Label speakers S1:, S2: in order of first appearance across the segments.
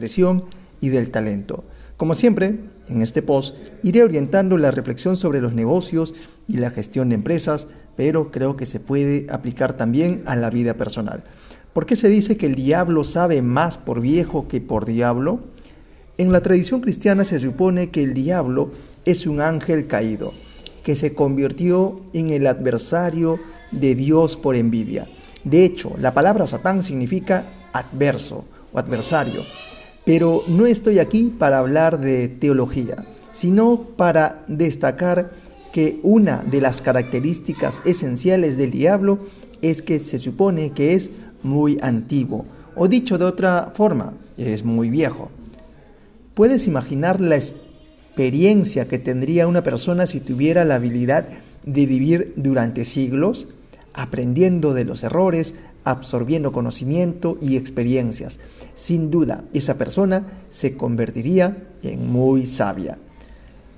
S1: presión y del talento. Como siempre, en este post iré orientando la reflexión sobre los negocios y la gestión de empresas, pero creo que se puede aplicar también a la vida personal. ¿Por qué se dice que el diablo sabe más por viejo que por diablo? En la tradición cristiana se supone que el diablo es un ángel caído, que se convirtió en el adversario de Dios por envidia. De hecho, la palabra Satán significa adverso o adversario. Pero no estoy aquí para hablar de teología, sino para destacar que una de las características esenciales del diablo es que se supone que es muy antiguo, o dicho de otra forma, es muy viejo. ¿Puedes imaginar la experiencia que tendría una persona si tuviera la habilidad de vivir durante siglos, aprendiendo de los errores, absorbiendo conocimiento y experiencias. Sin duda, esa persona se convertiría en muy sabia.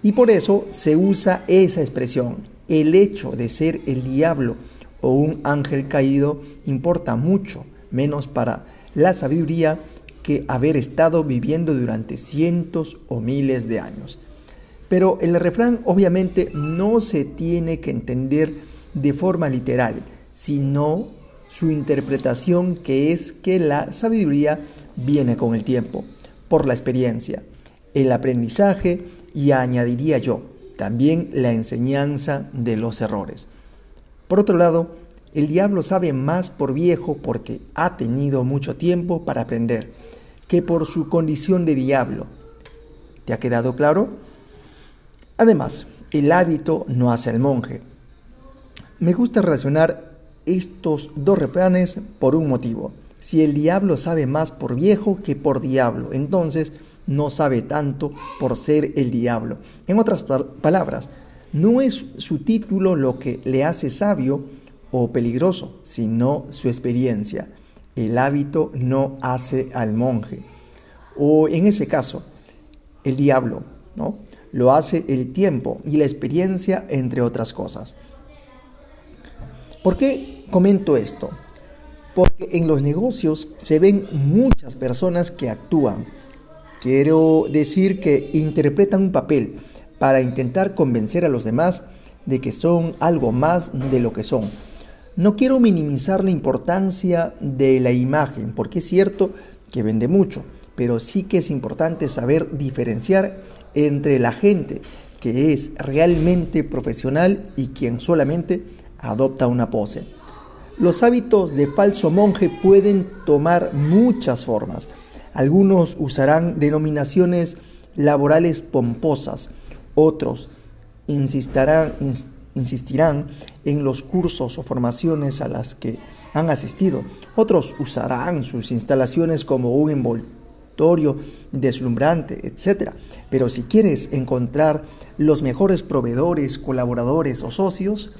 S1: Y por eso se usa esa expresión. El hecho de ser el diablo o un ángel caído importa mucho menos para la sabiduría que haber estado viviendo durante cientos o miles de años. Pero el refrán obviamente no se tiene que entender de forma literal, sino su interpretación que es que la sabiduría viene con el tiempo, por la experiencia, el aprendizaje y añadiría yo, también la enseñanza de los errores. Por otro lado, el diablo sabe más por viejo porque ha tenido mucho tiempo para aprender que por su condición de diablo. ¿Te ha quedado claro? Además, el hábito no hace al monje. Me gusta relacionar estos dos refranes por un motivo. Si el diablo sabe más por viejo que por diablo, entonces no sabe tanto por ser el diablo. En otras palabras, no es su título lo que le hace sabio o peligroso, sino su experiencia. El hábito no hace al monje. O en ese caso, el diablo, ¿no? Lo hace el tiempo y la experiencia, entre otras cosas. ¿Por qué comento esto? Porque en los negocios se ven muchas personas que actúan. Quiero decir que interpretan un papel para intentar convencer a los demás de que son algo más de lo que son. No quiero minimizar la importancia de la imagen, porque es cierto que vende mucho, pero sí que es importante saber diferenciar entre la gente que es realmente profesional y quien solamente adopta una pose. Los hábitos de falso monje pueden tomar muchas formas. Algunos usarán denominaciones laborales pomposas, otros insistirán, insistirán en los cursos o formaciones a las que han asistido, otros usarán sus instalaciones como un envoltorio deslumbrante, etc. Pero si quieres encontrar los mejores proveedores, colaboradores o socios,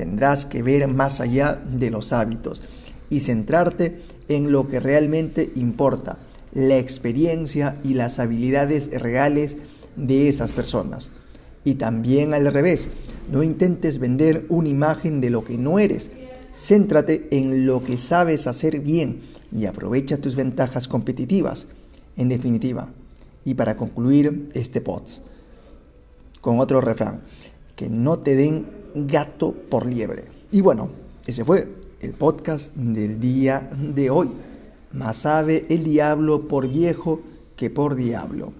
S1: Tendrás que ver más allá de los hábitos y centrarte en lo que realmente importa, la experiencia y las habilidades reales de esas personas. Y también al revés, no intentes vender una imagen de lo que no eres. Céntrate en lo que sabes hacer bien y aprovecha tus ventajas competitivas. En definitiva, y para concluir este post, con otro refrán, que no te den gato por liebre. Y bueno, ese fue el podcast del día de hoy. Más sabe el diablo por viejo que por diablo.